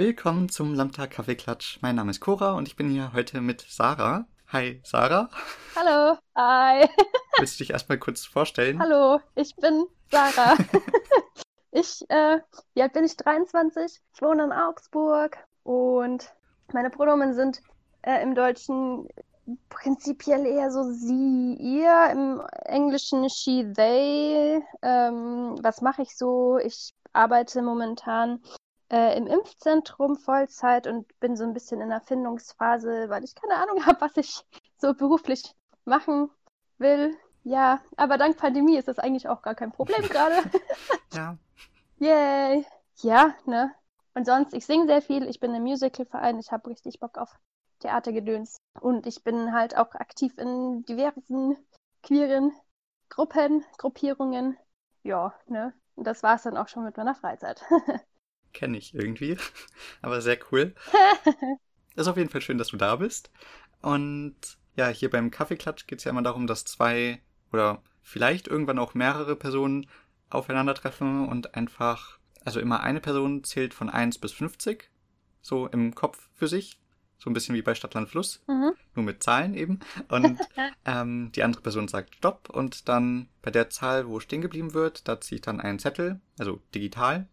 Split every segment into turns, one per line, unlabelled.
Willkommen zum Landtag Kaffeeklatsch. Mein Name ist Cora und ich bin hier heute mit Sarah. Hi, Sarah.
Hallo. Hi.
Willst du dich erstmal kurz vorstellen?
Hallo, ich bin Sarah. ich, äh, wie alt bin ich? 23. Ich wohne in Augsburg und meine Pronomen sind äh, im Deutschen prinzipiell eher so sie, ihr, im Englischen she, they. Ähm, was mache ich so? Ich arbeite momentan äh, im Impfzentrum Vollzeit und bin so ein bisschen in der Findungsphase, weil ich keine Ahnung habe, was ich so beruflich machen will. Ja, aber dank Pandemie ist das eigentlich auch gar kein Problem gerade.
ja.
Yay. Ja, ne? Und sonst, ich singe sehr viel, ich bin im Musicalverein, ich habe richtig Bock auf Theatergedöns. Und ich bin halt auch aktiv in diversen queeren Gruppen, Gruppierungen. Ja, ne? Und das war's dann auch schon mit meiner Freizeit.
Kenne ich irgendwie. Aber sehr cool. Ist auf jeden Fall schön, dass du da bist. Und ja, hier beim Kaffeeklatsch geht es ja immer darum, dass zwei oder vielleicht irgendwann auch mehrere Personen aufeinandertreffen und einfach, also immer eine Person zählt von 1 bis 50, so im Kopf für sich. So ein bisschen wie bei Stadtland Fluss, mhm. nur mit Zahlen eben. Und ähm, die andere Person sagt Stopp und dann bei der Zahl, wo stehen geblieben wird, da ziehe ich dann einen Zettel, also digital,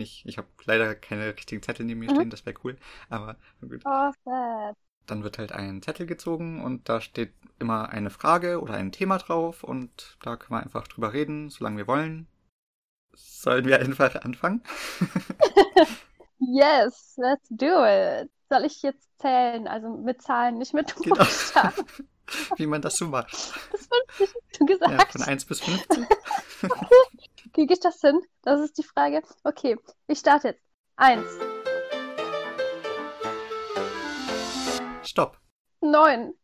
nicht, ich habe leider keine richtigen Zettel neben mir mhm. stehen, das wäre cool. Aber gut.
Oh, sad.
Dann wird halt ein Zettel gezogen und da steht immer eine Frage oder ein Thema drauf und da können wir einfach drüber reden, solange wir wollen. Sollen wir einfach anfangen?
yes, let's do it. Soll ich jetzt zählen? Also mit Zahlen, nicht mit genau. Buchstaben. Genau.
Wie man das so macht.
Das hast du gesagt.
Ja, von 1 bis 50.
Kriege ich das hin? Das ist die Frage. Okay, ich starte jetzt. Eins.
Stopp.
Neun.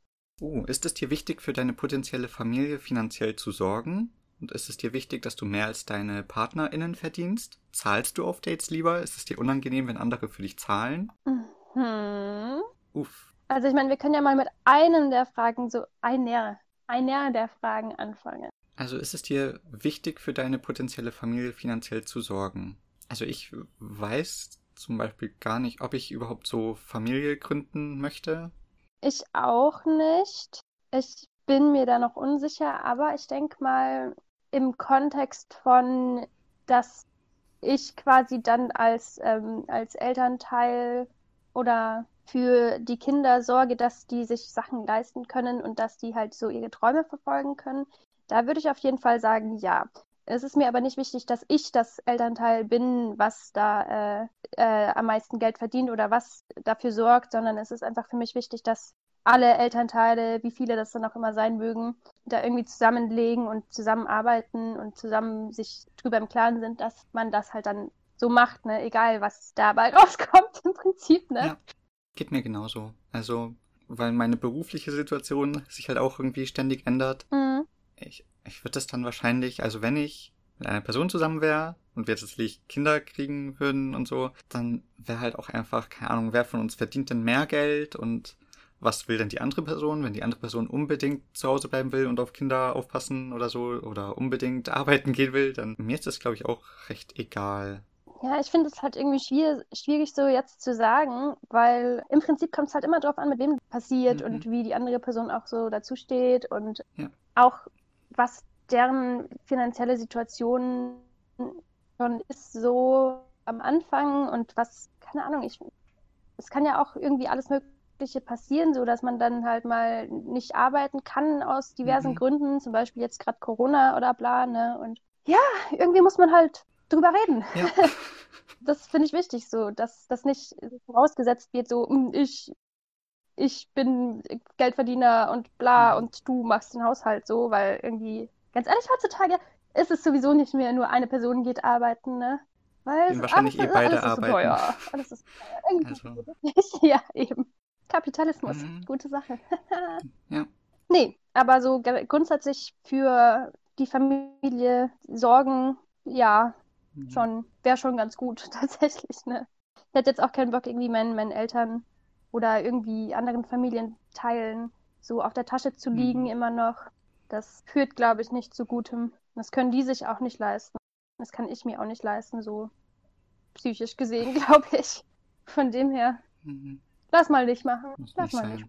Uh, ist es dir wichtig, für deine potenzielle Familie finanziell zu sorgen? Und ist es dir wichtig, dass du mehr als deine PartnerInnen verdienst? Zahlst du auf Dates lieber? Ist es dir unangenehm, wenn andere für dich zahlen?
Mhm.
Uff.
Also ich meine, wir können ja mal mit einem der Fragen, so einer, einer der Fragen anfangen.
Also ist es dir wichtig für deine potenzielle Familie finanziell zu sorgen? Also ich weiß zum Beispiel gar nicht, ob ich überhaupt so Familie gründen möchte.
Ich auch nicht. Ich bin mir da noch unsicher, aber ich denke mal im Kontext von, dass ich quasi dann als, ähm, als Elternteil oder für die Kinder sorge, dass die sich Sachen leisten können und dass die halt so ihre Träume verfolgen können, da würde ich auf jeden Fall sagen, ja. Es ist mir aber nicht wichtig, dass ich das Elternteil bin, was da äh, äh, am meisten Geld verdient oder was dafür sorgt, sondern es ist einfach für mich wichtig, dass alle Elternteile, wie viele das dann auch immer sein mögen, da irgendwie zusammenlegen und zusammenarbeiten und zusammen sich drüber im Klaren sind, dass man das halt dann so macht, ne? egal was dabei rauskommt im Prinzip. Ne? Ja,
geht mir genauso. Also, weil meine berufliche Situation sich halt auch irgendwie ständig ändert.
Mhm
ich, ich würde das dann wahrscheinlich, also wenn ich mit einer Person zusammen wäre und wir tatsächlich Kinder kriegen würden und so, dann wäre halt auch einfach, keine Ahnung, wer von uns verdient denn mehr Geld und was will denn die andere Person, wenn die andere Person unbedingt zu Hause bleiben will und auf Kinder aufpassen oder so oder unbedingt arbeiten gehen will, dann mir ist das, glaube ich, auch recht egal.
Ja, ich finde es halt irgendwie schwierig, schwierig so jetzt zu sagen, weil im Prinzip kommt es halt immer darauf an, mit wem passiert mhm. und wie die andere Person auch so dazu steht und
ja.
auch was deren finanzielle Situation schon ist, so am Anfang und was, keine Ahnung, ich, es kann ja auch irgendwie alles Mögliche passieren, so dass man dann halt mal nicht arbeiten kann aus diversen mhm. Gründen, zum Beispiel jetzt gerade Corona oder bla, ne? Und ja, irgendwie muss man halt drüber reden.
Ja.
Das finde ich wichtig, so, dass das nicht vorausgesetzt wird, so, hm, ich ich bin Geldverdiener und bla mhm. und du machst den Haushalt so, weil irgendwie, ganz ehrlich, heutzutage ist es sowieso nicht mehr nur eine Person geht arbeiten, ne?
Weil es, wahrscheinlich alles, eh beide alles arbeiten.
teuer. Alles ist teuer. Also. ja, eben. Kapitalismus, mhm. gute Sache.
ja.
Nee, aber so grundsätzlich für die Familie sorgen, ja, mhm. schon, wäre schon ganz gut, tatsächlich, ne? Ich hätte jetzt auch keinen Bock, irgendwie meinen, meinen Eltern oder irgendwie anderen Familienteilen so auf der Tasche zu liegen mhm. immer noch. Das führt, glaube ich, nicht zu Gutem. Das können die sich auch nicht leisten. Das kann ich mir auch nicht leisten, so psychisch gesehen, glaube ich. Von dem her, mhm. lass mal nicht machen.
Muss
lass
nicht
mal
sein.
nicht.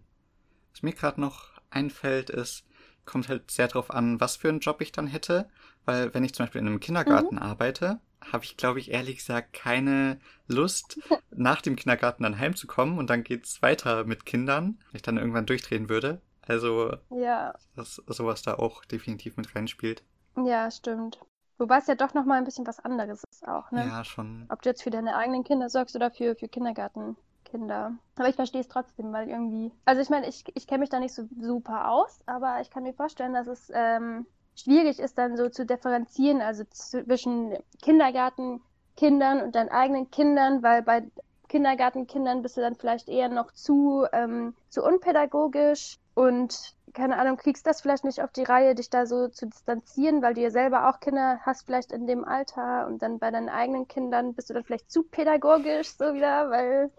Was mir gerade noch einfällt, ist, kommt halt sehr drauf an, was für einen Job ich dann hätte. Weil wenn ich zum Beispiel in einem Kindergarten
Mhm.
arbeite, habe ich, glaube ich, ehrlich gesagt keine Lust, nach dem Kindergarten dann heimzukommen und dann geht's weiter mit Kindern, weil ich dann irgendwann durchdrehen würde. Also,
Ja,
dass sowas da auch definitiv mit reinspielt.
ja, stimmt. Wobei es ja doch nochmal ein bisschen was anderes ist auch, ne?
Ja, schon.
Ob du jetzt für deine eigenen Kinder sorgst oder für, für Kindergartenkinder. Aber ich verstehe es trotzdem, weil irgendwie. Also ich meine, ich, ich kenne mich da nicht so super aus, aber ich kann mir vorstellen, dass es ähm, schwierig ist, dann so zu differenzieren, also zwischen Kindergartenkindern und deinen eigenen Kindern, weil bei Kindergartenkindern bist du dann vielleicht eher noch zu, ähm, zu unpädagogisch und keine Ahnung, kriegst das vielleicht nicht auf die Reihe, dich da so zu distanzieren, weil du ja selber auch Kinder hast, vielleicht in dem Alter und dann bei deinen eigenen Kindern bist du dann vielleicht zu pädagogisch so wieder, weil,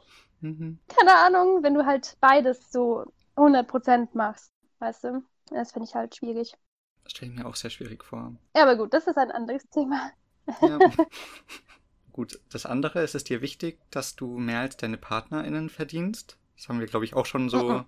Mhm.
keine Ahnung, wenn du halt beides so 100% machst, weißt du? Das finde ich halt schwierig.
Das stelle ich mir auch sehr schwierig vor.
Ja, aber gut, das ist ein anderes Thema.
Ja. Gut, das andere, ist es dir wichtig, dass du mehr als deine PartnerInnen verdienst? Das haben wir, glaube ich, auch schon so
Mhm.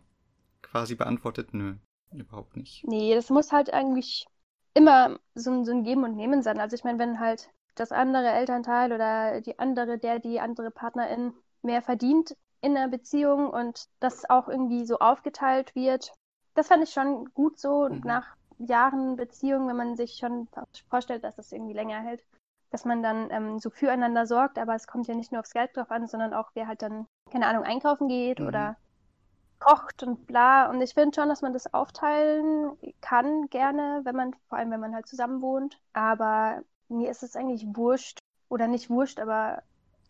quasi beantwortet. Nö, überhaupt nicht.
Nee, das muss halt eigentlich immer so ein, so ein Geben und Nehmen sein. Also ich meine, wenn halt das andere Elternteil oder die andere, der, die andere Partnerin mehr verdient in einer Beziehung und das auch irgendwie so aufgeteilt wird, das fand ich schon gut so
Mhm.
nach Jahren Beziehung, wenn man sich schon vorstellt, dass das irgendwie länger hält, dass man dann ähm, so füreinander sorgt, aber es kommt ja nicht nur aufs Geld drauf an, sondern auch wer halt dann, keine Ahnung, einkaufen geht
Mhm.
oder kocht und bla. Und ich finde schon, dass man das aufteilen kann, gerne, wenn man, vor allem wenn man halt zusammen wohnt. Aber mir ist es eigentlich wurscht. Oder nicht wurscht, aber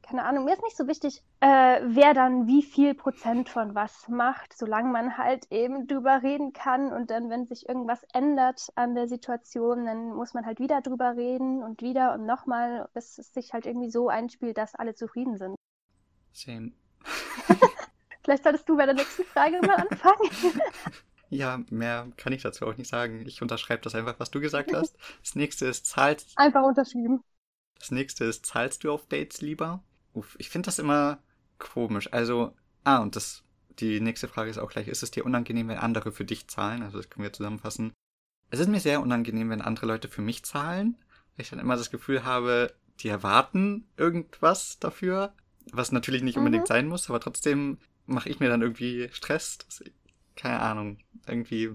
keine Ahnung, mir ist nicht so wichtig, äh, wer dann wie viel Prozent von was macht, solange man halt eben drüber reden kann und dann, wenn sich irgendwas ändert an der Situation, dann muss man halt wieder drüber reden und wieder und nochmal, bis es sich halt irgendwie so einspielt, dass alle zufrieden sind.
Same.
Vielleicht solltest du bei der nächsten Frage mal anfangen.
Ja, mehr kann ich dazu auch nicht sagen. Ich unterschreibe das einfach, was du gesagt hast. Das nächste ist, zahlst,
Einfach unterschrieben.
das nächste ist, zahlst du auf Dates lieber? Uff, ich finde das immer komisch. Also, ah, und das, die nächste Frage ist auch gleich, ist es dir unangenehm, wenn andere für dich zahlen? Also, das können wir zusammenfassen. Es ist mir sehr unangenehm, wenn andere Leute für mich zahlen, weil ich dann immer das Gefühl habe, die erwarten irgendwas dafür, was natürlich nicht
Mhm.
unbedingt sein muss, aber trotzdem mache ich mir dann irgendwie Stress. Das, keine Ahnung, irgendwie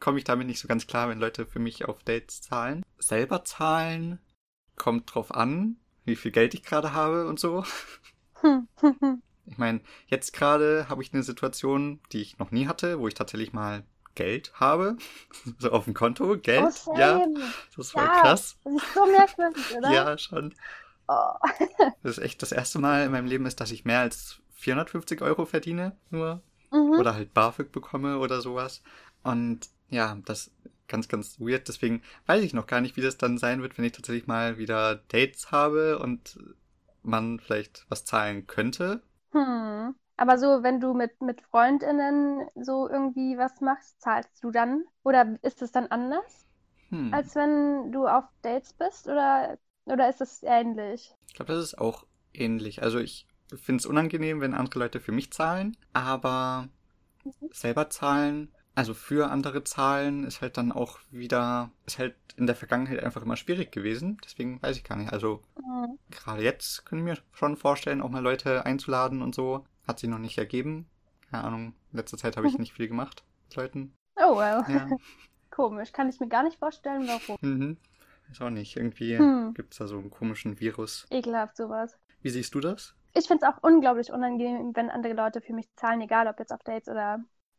komme ich damit nicht so ganz klar, wenn Leute für mich auf Dates zahlen. Selber zahlen kommt drauf an, wie viel Geld ich gerade habe und so.
Hm.
Ich meine, jetzt gerade habe ich eine Situation, die ich noch nie hatte, wo ich tatsächlich mal Geld habe. So auf dem Konto, Geld.
Oh,
ja, das ist voll
Ja.
krass.
Das ist so merkwürdig, oder?
Ja, schon.
Oh.
Das ist echt das erste Mal in meinem Leben ist, dass ich mehr als 450 Euro verdiene, nur.
Mhm.
Oder halt BAföG bekomme oder sowas. Und ja, das ist ganz, ganz weird. Deswegen weiß ich noch gar nicht, wie das dann sein wird, wenn ich tatsächlich mal wieder Dates habe und man vielleicht was zahlen könnte.
Hm. Aber so, wenn du mit, mit FreundInnen so irgendwie was machst, zahlst du dann? Oder ist es dann anders,
Hm.
als wenn du auf Dates bist? Oder, oder ist es ähnlich?
Ich glaube, das ist auch ähnlich. Also ich finde es unangenehm, wenn andere Leute für mich zahlen, aber selber zahlen, also für andere zahlen, ist halt dann auch wieder, ist halt in der Vergangenheit einfach immer schwierig gewesen. Deswegen weiß ich gar nicht. Also
Hm.
gerade jetzt können wir schon vorstellen, auch mal Leute einzuladen und so. Hat sich noch nicht ergeben. Keine Ahnung, in letzter Zeit habe ich nicht viel gemacht mit Leuten.
Oh, well.
Ja.
Komisch. Kann ich mir gar nicht vorstellen, warum.
mhm. Ist auch nicht. Irgendwie
Hm.
gibt es da so einen komischen Virus.
Ekelhaft sowas.
Wie siehst du das?
Ich finde es auch unglaublich unangenehm, wenn andere Leute für mich zahlen, egal ob jetzt auf Dates oder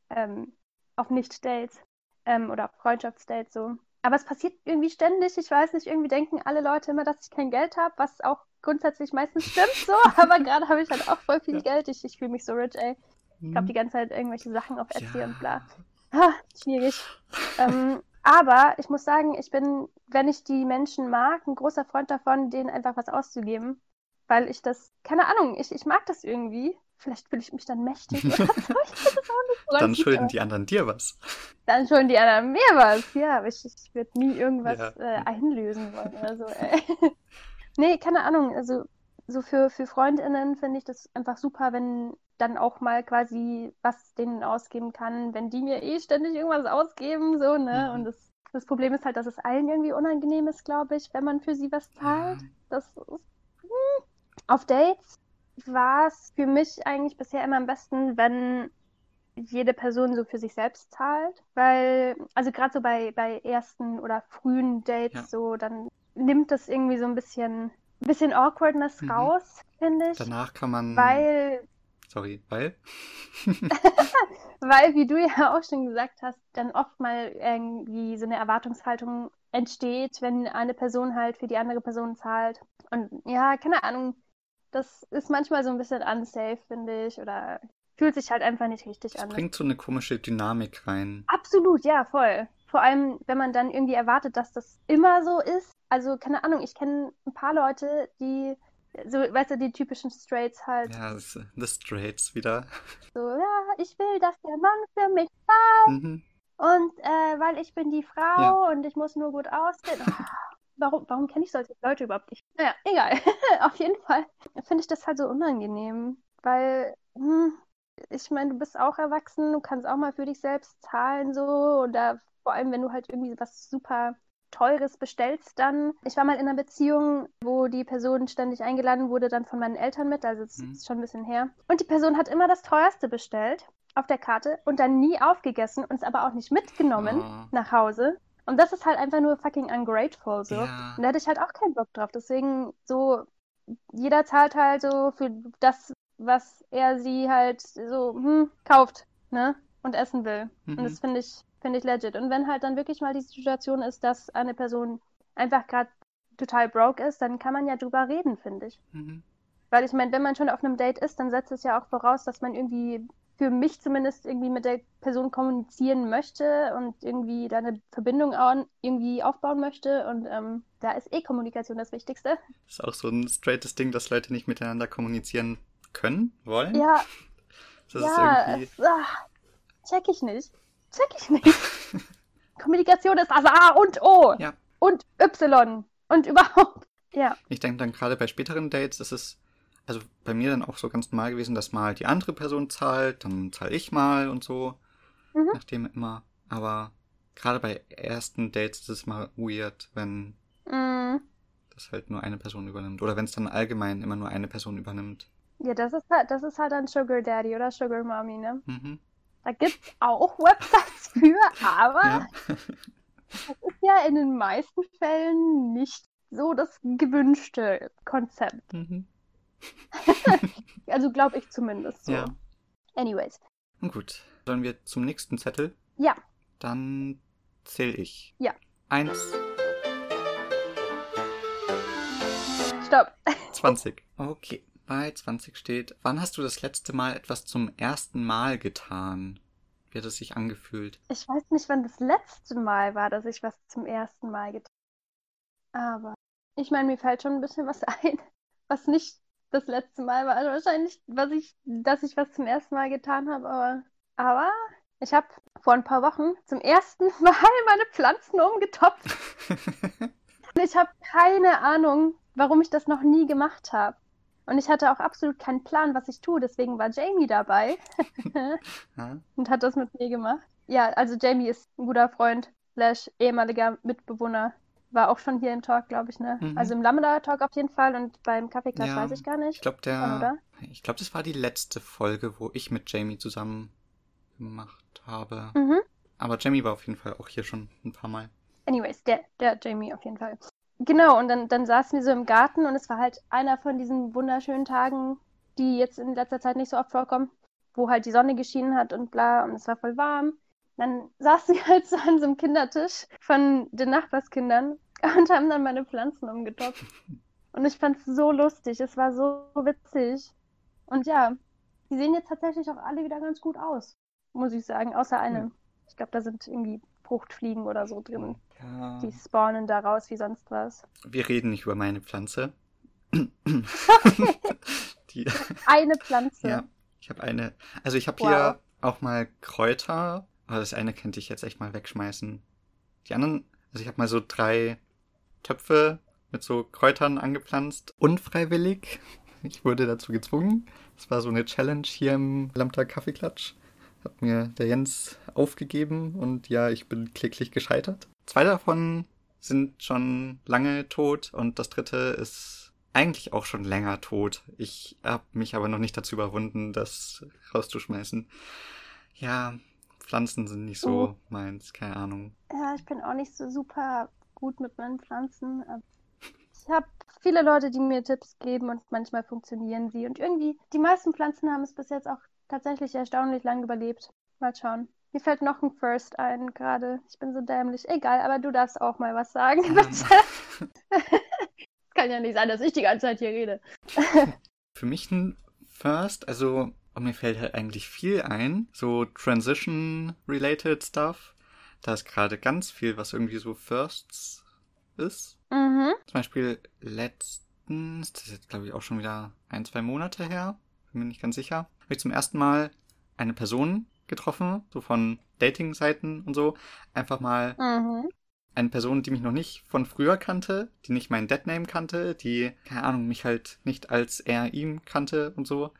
ähm, auf Nicht-Dates ähm, oder auf Freundschaftsdates so. Aber es passiert irgendwie ständig. Ich weiß nicht, irgendwie denken alle Leute immer, dass ich kein Geld habe, was auch grundsätzlich meistens stimmt so. Aber gerade habe ich halt auch voll viel Geld. Ich, ich fühle mich so rich, ey. Ich kaufe die ganze Zeit irgendwelche Sachen auf Etsy
Ja.
und bla. Ha, schwierig. ähm, aber ich muss sagen, ich bin, wenn ich die Menschen mag, ein großer Freund davon, denen einfach was auszugeben. Weil ich das, keine Ahnung, ich, ich mag das irgendwie. Vielleicht fühle ich mich dann mächtig so.
Dann schulden die anderen dir was.
Dann schulden die anderen mir was. Ja, aber ich, ich würde nie irgendwas
Ja.
äh, einlösen wollen oder so. Ey. nee, keine Ahnung. Also so für, für FreundInnen finde ich das einfach super, wenn dann auch mal quasi was denen ausgeben kann, wenn die mir eh ständig irgendwas ausgeben, so, ne?
Mhm.
Und das, das Problem ist halt, dass es allen irgendwie unangenehm ist, glaube ich, wenn man für sie was zahlt. Das ist, hm. Auf Dates war es für mich eigentlich bisher immer am besten, wenn jede Person so für sich selbst zahlt, weil, also gerade so bei, bei ersten oder frühen Dates,
Ja.
so, dann nimmt das irgendwie so ein bisschen, bisschen Awkwardness
Mhm.
raus, finde ich.
Danach kann man.
Weil,
Sorry, weil?
weil, wie du ja auch schon gesagt hast, dann oft mal irgendwie so eine Erwartungshaltung entsteht, wenn eine Person halt für die andere Person zahlt. Und ja, keine Ahnung, das ist manchmal so ein bisschen unsafe, finde ich, oder fühlt sich halt einfach nicht richtig
Das
an.
bringt so eine komische Dynamik rein.
Absolut, ja, voll. Vor allem, wenn man dann irgendwie erwartet, dass das immer so ist. Also, keine Ahnung, ich kenne ein paar Leute, die, so, weißt du, die typischen Straights halt,
Ja, The Straits wieder.
so, ja, ich will, dass der Mann für mich
Mhm.
und äh, weil ich bin die Frau und ich muss nur gut aussehen. Warum, warum kenne ich solche Leute überhaupt nicht? Naja, egal. Auf jeden Fall finde ich das halt so unangenehm, weil, hm, ich meine, du bist auch erwachsen, du kannst auch mal für dich selbst zahlen, so, oder vor allem, wenn du halt irgendwie was super Teures bestellst, dann. Ich war mal in einer Beziehung, wo die Person ständig eingeladen wurde, dann von meinen Eltern mit, also es
Mhm.
ist schon ein bisschen her. Und die Person hat immer das Teuerste bestellt auf der Karte und dann nie aufgegessen und es aber auch nicht mitgenommen
Oh.
nach Hause. Und das ist halt einfach nur fucking ungrateful, so.
Ja.
Und da hätte ich halt auch keinen Bock drauf. Deswegen so, jeder zahlt halt so für das, was er sie halt so hm, kauft, ne? Und essen will. Und
Mhm.
das finde ich, finde ich legit. Und wenn halt dann wirklich mal die Situation ist, dass eine Person einfach gerade total broke ist, dann kann man ja drüber reden, finde ich.
Mhm.
Weil ich meine, wenn man schon auf einem Date ist, dann setzt es ja auch voraus, dass man irgendwie, für mich zumindest, irgendwie mit der Person kommunizieren möchte und irgendwie da eine Verbindung au- irgendwie aufbauen möchte. Und ähm, da ist eh Kommunikation das Wichtigste.
Das ist auch so ein straightes Ding, dass Leute nicht miteinander kommunizieren können, wollen.
Ja,
Das
ja,
ist irgendwie.
es, ah, check ich nicht. Check ich nicht. Kommunikation ist das A und O
Ja.
und Y und überhaupt. Ja,
Ich denke dann gerade bei späteren Dates ist es, also bei mir dann auch so ganz normal gewesen, dass mal die andere Person zahlt, dann zahle ich mal und so.
Mhm.
Nachdem immer. Aber gerade bei ersten Dates ist es mal weird, wenn
mm,
das halt nur eine Person übernimmt. Oder wenn es dann allgemein immer nur eine Person übernimmt.
ja, das ist halt, das ist halt dann Sugar Daddy oder Sugar Mommy, ne?
Mhm.
Da gibt es auch Websites für, aber
Ja.
das ist ja in den meisten Fällen nicht so das gewünschte Konzept.
Mhm.
Also glaube ich zumindest so.
Ja.
Anyways.
Und gut. Sollen wir zum nächsten Zettel?
Ja.
Dann zähle ich.
Ja.
Eins,
Stopp.
20. Okay. Bei 20 steht, wann hast du das letzte Mal etwas zum ersten Mal getan? Wie hat es sich angefühlt?
Ich weiß nicht, wann das letzte Mal war, dass ich was zum ersten Mal getan habe. Aber ich meine, mir fällt schon ein bisschen was ein, was nicht das letzte Mal war. Also wahrscheinlich, was ich, dass ich was zum ersten Mal getan habe, aber, aber ich habe vor ein paar Wochen zum ersten Mal meine Pflanzen umgetopft. Und ich habe keine Ahnung, warum ich das noch nie gemacht habe. Und ich hatte auch absolut keinen Plan, was ich tue. Deswegen war Jamie dabei und hat das mit mir gemacht. Ja, also Jamie ist ein guter Freund, slash ehemaliger Mitbewohner. War auch schon hier im Talk, glaube ich, ne?
Mhm.
Also im Lameda Talk auf jeden Fall und beim Kaffeeklatsch
Ja,
weiß ich gar nicht.
Ich glaube, der.
oder?
Ich glaube, das war die letzte Folge, wo ich mit Jamie zusammen gemacht habe.
Mhm.
Aber Jamie war auf jeden Fall auch hier schon ein paar Mal.
Anyways, der, der Jamie auf jeden Fall. Genau, und dann, dann saßen wir so im Garten und es war halt einer von diesen wunderschönen Tagen, die jetzt in letzter Zeit nicht so oft vorkommen, wo halt die Sonne geschienen hat und bla und es war voll warm. Dann saßen wir halt so an so einem Kindertisch von den Nachbarskindern und haben dann meine Pflanzen umgetopft. Und ich fand es so lustig, es war so witzig. Und ja, die sehen jetzt tatsächlich auch alle wieder ganz gut aus, muss ich sagen, außer eine.
Hm.
Ich glaube, da sind irgendwie Fruchtfliegen oder so drin.
Ja.
Die spawnen da raus wie sonst was.
Wir reden nicht über meine Pflanze. die,
Eine Pflanze.
ja, ich habe eine. Also ich habe
Wow.
hier auch mal Kräuter, aber das eine könnte ich jetzt echt mal wegschmeißen. Die anderen, also ich habe mal so drei Töpfe mit so Kräutern angepflanzt, unfreiwillig. Ich wurde dazu gezwungen. Es war so eine Challenge hier im Lambda Kaffeeklatsch. Hat mir der Jens aufgegeben und ja, ich bin kläglich gescheitert. Zwei davon sind schon lange tot und das dritte ist eigentlich auch schon länger tot. Ich habe mich aber noch nicht dazu überwunden, das rauszuschmeißen. Ja, Pflanzen sind nicht so oh. meins, keine Ahnung.
Ja, ich bin auch nicht so super gut mit meinen Pflanzen. Ich habe viele Leute, die mir Tipps geben und manchmal funktionieren sie. Und irgendwie, die meisten Pflanzen haben es bis jetzt auch tatsächlich erstaunlich lang überlebt. Mal schauen. Mir fällt noch ein First ein gerade. Ich bin so dämlich. Egal, aber du darfst auch mal was sagen, bitte. Kann ja nicht sein, dass ich die ganze Zeit hier rede.
Für mich ein First, also und mir fällt halt eigentlich viel ein, so Transition-related Stuff. Da ist gerade ganz viel, was irgendwie so Firsts ist. Mhm. Zum Beispiel letztens, das ist jetzt glaube ich auch schon wieder ein, zwei Monate her, bin mir nicht ganz sicher, habe ich zum ersten Mal eine Person getroffen, so von Dating-Seiten und so. Einfach mal mhm. eine Person, die mich noch nicht von früher kannte, die nicht meinen Deadname kannte, die, keine Ahnung, mich halt nicht als er ihm kannte und so.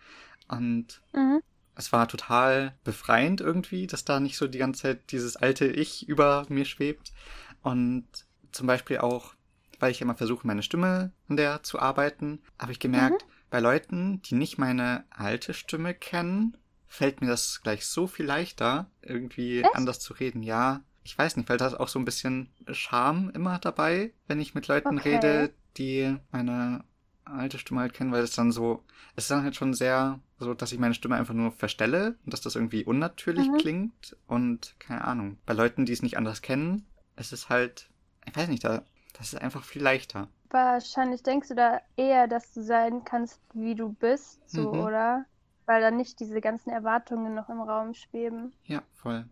Und mhm. es war total befreiend irgendwie, dass da nicht so die ganze Zeit dieses alte Ich über mir schwebt. Und zum Beispiel auch, weil ich immer versuche, meine Stimme an der zu arbeiten, habe ich gemerkt, mhm. bei Leuten, die nicht meine alte Stimme kennen, fällt mir das gleich so viel leichter, irgendwie Echt? anders zu reden. Ja, ich weiß nicht, weil da ist auch so ein bisschen Charme immer dabei, wenn ich mit Leuten okay. rede, die meine alte Stimme halt kennen, weil es dann so, es ist dann halt schon sehr so, dass ich meine Stimme einfach nur verstelle und dass das irgendwie unnatürlich mhm. klingt und keine Ahnung. Bei Leuten, die es nicht anders kennen, ist es halt, ich weiß nicht, da, das ist einfach viel leichter.
Wahrscheinlich denkst du da eher, dass du sein kannst, wie du bist, so, mhm. oder? Weil dann nicht diese ganzen Erwartungen noch im Raum schweben.
Ja, voll.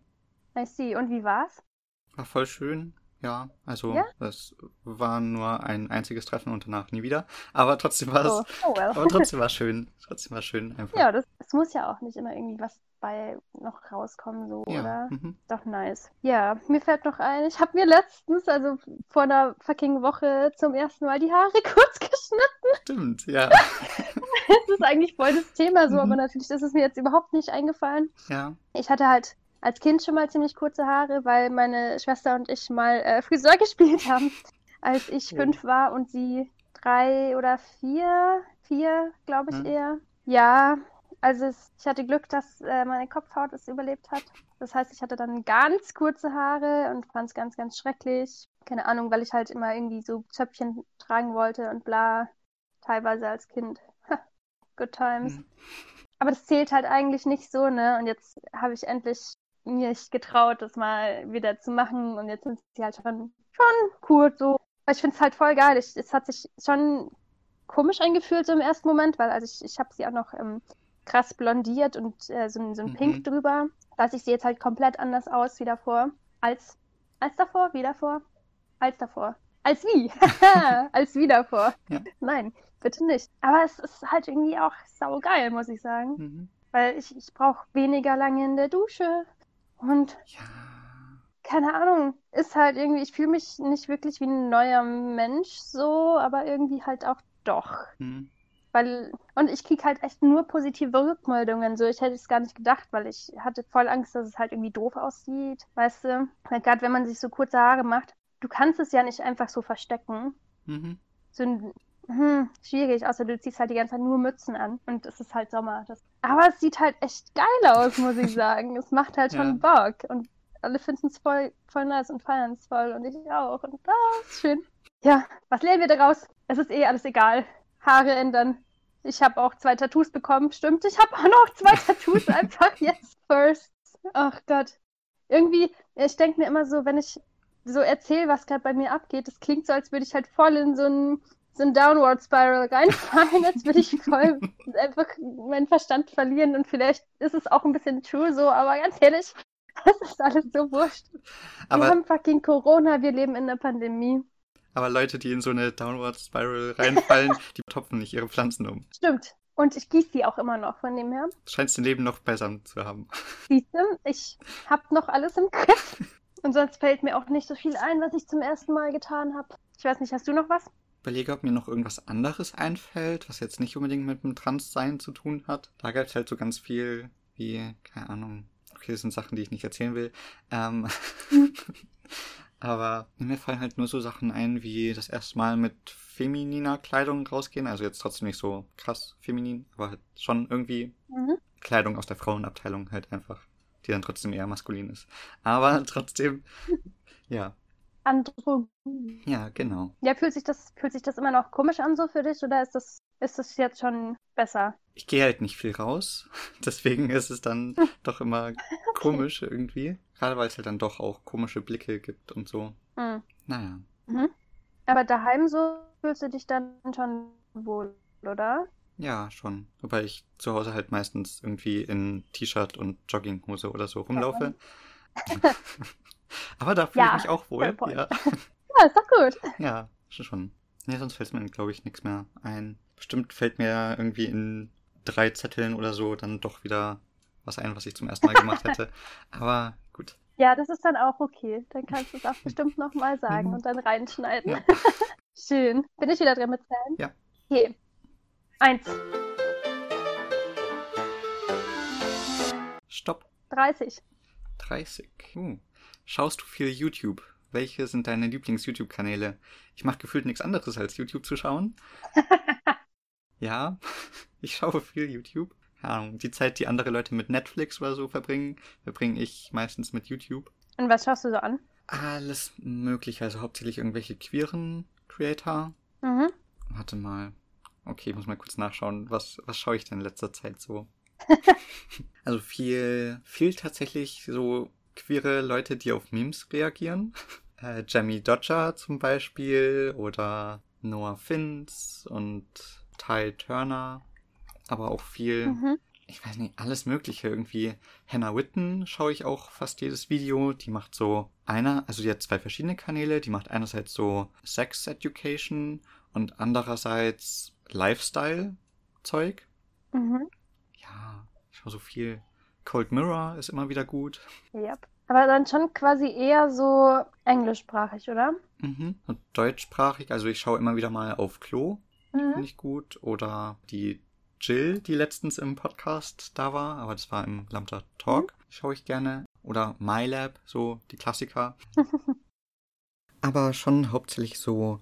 I see. Und wie war's?
War voll schön. Ja, also ja? es war nur ein einziges Treffen und danach nie wieder. Aber trotzdem war es, oh. oh well. aber trotzdem war schön. Trotzdem war schön einfach.
Ja, das, es muss ja auch nicht immer irgendwie was bei noch rauskommen, so, ja. oder? Mhm. Doch nice. Ja, mir fällt noch ein, ich habe mir letztens, also vor einer fucking Woche zum ersten Mal die Haare kurz geschnitten.
Stimmt, ja.
das ist eigentlich voll das Thema so, mhm. aber natürlich ist es mir jetzt überhaupt nicht eingefallen.
Ja.
Ich hatte halt als Kind schon mal ziemlich kurze Haare, weil meine Schwester und ich mal äh, Friseur gespielt haben, als ich ja. fünf war und sie drei oder vier, vier, glaube ich hm. eher. Ja, also es, ich hatte Glück, dass äh, meine Kopfhaut es überlebt hat. Das heißt, ich hatte dann ganz kurze Haare und fand es ganz, ganz schrecklich. Keine Ahnung, weil ich halt immer irgendwie so Zöpfchen tragen wollte und bla. Teilweise als Kind. Good times. Hm. Aber das zählt halt eigentlich nicht so, ne? Und jetzt habe ich endlich mich getraut, das mal wieder zu machen. Und jetzt sind sie halt schon, schon cool so. Aber ich finde es halt voll geil. Ich, es hat sich schon komisch angefühlt so im ersten Moment, weil also ich, ich habe sie auch noch ähm, krass blondiert und äh, so, so ein Pink mhm. drüber. Dass ich sehe jetzt halt komplett anders aus wie davor. Als, als davor, wie davor, als davor. Als wie? als wie davor. Ja. Nein, bitte nicht. Aber es ist halt irgendwie auch saugeil, muss ich sagen. Mhm. Weil ich, ich brauche weniger lange in der Dusche. Und ja. keine Ahnung, ist halt irgendwie, ich fühle mich nicht wirklich wie ein neuer Mensch so, aber irgendwie halt auch doch. Hm. Weil, und ich kriege halt echt nur positive Rückmeldungen. So, ich hätte es gar nicht gedacht, weil ich hatte voll Angst, dass es halt irgendwie doof aussieht. Weißt du? Gerade wenn man sich so kurze Haare macht, du kannst es ja nicht einfach so verstecken. Mhm. So ein hm, schwierig, außer du ziehst halt die ganze Zeit nur Mützen an und es ist halt Sommer. Das... Aber es sieht halt echt geil aus, muss ich sagen. es macht halt schon ja. Bock und alle finden es voll, voll nice und feiern es voll und ich auch und das ah, ist schön. Ja, was lernen wir daraus? Es ist eh alles egal. Haare ändern. Ich habe auch zwei Tattoos bekommen, stimmt. Ich habe auch noch zwei Tattoos einfach jetzt first. Ach Gott. Irgendwie, ich denke mir immer so, wenn ich so erzähle, was gerade bei mir abgeht, das klingt so, als würde ich halt voll in so ein so ein Downward Spiral reinfallen, als würde ich voll einfach meinen Verstand verlieren und vielleicht ist es auch ein bisschen true so, aber ganz ehrlich, das ist alles so wurscht. Aber, wir haben fucking Corona, wir leben in der Pandemie.
Aber Leute, die in so eine Downward Spiral reinfallen, die topfen nicht ihre Pflanzen um.
Stimmt. Und ich gieße die auch immer noch von dem her.
Du scheinst dein Leben noch besser zu haben.
Siehst du, ich hab noch alles im Griff. Und sonst fällt mir auch nicht so viel ein, was ich zum ersten Mal getan habe. Ich weiß nicht, hast du noch was?
Überlege, ob mir noch irgendwas anderes einfällt, was jetzt nicht unbedingt mit dem Transsein zu tun hat. Da gab es halt so ganz viel wie, keine Ahnung, okay, das sind Sachen, die ich nicht erzählen will. Ähm, aber mir fallen halt nur so Sachen ein, wie das erste Mal mit femininer Kleidung rausgehen. Also jetzt trotzdem nicht so krass feminin, aber halt schon irgendwie mhm. Kleidung aus der Frauenabteilung halt einfach, die dann trotzdem eher maskulin ist. Aber trotzdem, ja.
Androgyn.
Ja, genau.
Ja, fühlt sich das, fühlt sich das immer noch komisch an so für dich oder ist das, ist das jetzt schon besser?
Ich gehe halt nicht viel raus, deswegen ist es dann doch immer komisch irgendwie. Gerade weil es halt dann doch auch komische Blicke gibt und so. Mhm. Naja.
Mhm. Aber daheim so fühlst du dich dann schon wohl, oder?
Ja, schon. Wobei ich zu Hause halt meistens irgendwie in T-Shirt und Jogginghose oder so rumlaufe. Ja. Aber da fühle ja, ich mich auch wohl. Ja.
ja, ist doch gut.
Ja, schon. Nee, sonst fällt mir, glaube ich, nichts mehr ein. Bestimmt fällt mir irgendwie in drei Zetteln oder so dann doch wieder was ein, was ich zum ersten Mal gemacht hätte. Aber gut.
Ja, das ist dann auch okay. Dann kannst du es auch bestimmt nochmal sagen mhm. und dann reinschneiden. Ja. Schön. Bin ich wieder drin mit Zahlen?
Ja.
Okay. Eins.
Stopp.
30.
30. Uh. Schaust du viel YouTube? Welche sind deine Lieblings-YouTube-Kanäle? Ich mache gefühlt nichts anderes als YouTube zu schauen. ja, ich schaue viel YouTube. Ja, die Zeit, die andere Leute mit Netflix oder so verbringen, verbringe ich meistens mit YouTube.
Und was schaust du so an?
Alles mögliche, also hauptsächlich irgendwelche queeren Creator. Mhm. Warte mal. Okay, ich muss mal kurz nachschauen. Was, was schaue ich denn in letzter Zeit so? also viel, viel tatsächlich so queere Leute, die auf Memes reagieren. Äh, Jamie Dodger zum Beispiel oder Noah Fins und Ty Turner. Aber auch viel, mhm. ich weiß nicht, alles Mögliche irgendwie. Hannah Witten schaue ich auch fast jedes Video. Die macht so einer, also die hat zwei verschiedene Kanäle. Die macht einerseits so Sex Education und andererseits Lifestyle-Zeug. Mhm. Ja, ich schaue so viel. Cold Mirror ist immer wieder gut.
Yep. Aber dann schon quasi eher so englischsprachig, oder?
Mhm. Und deutschsprachig, also ich schaue immer wieder mal auf Klo. Mhm. Finde ich gut. Oder die Jill, die letztens im Podcast da war, aber das war im Lambda Talk. Mhm. Schaue ich gerne. Oder MyLab, so die Klassiker. aber schon hauptsächlich so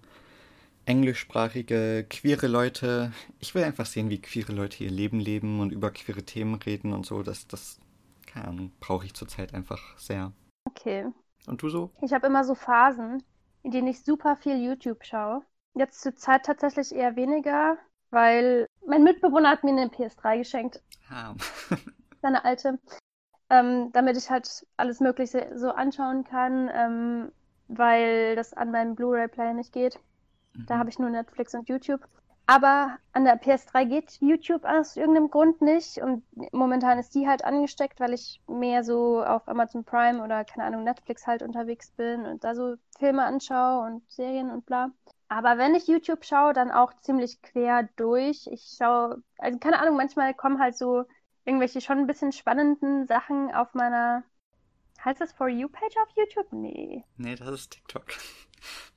englischsprachige, queere Leute. Ich will einfach sehen, wie queere Leute ihr Leben leben und über queere Themen reden und so. Das, das, keine Ahnung, brauche ich zurzeit einfach sehr.
Okay.
Und du so?
Ich habe immer so Phasen, in denen ich super viel YouTube schaue. Jetzt zur Zeit tatsächlich eher weniger, weil mein Mitbewohner hat mir eine PS3 geschenkt.
Ah.
Seine alte. Ähm, damit ich halt alles Mögliche so anschauen kann, ähm, weil das an meinem Blu-ray-Player nicht geht. Da mhm. habe ich nur Netflix und YouTube. Aber an der PS3 geht YouTube aus irgendeinem Grund nicht. Und momentan ist die halt angesteckt, weil ich mehr so auf Amazon Prime oder keine Ahnung, Netflix halt unterwegs bin und da so Filme anschaue und Serien und bla. Aber wenn ich YouTube schaue, dann auch ziemlich quer durch. Ich schaue, also keine Ahnung, manchmal kommen halt so irgendwelche schon ein bisschen spannenden Sachen auf meiner. Heißt das For You-Page auf YouTube? Nee.
Nee, das ist TikTok.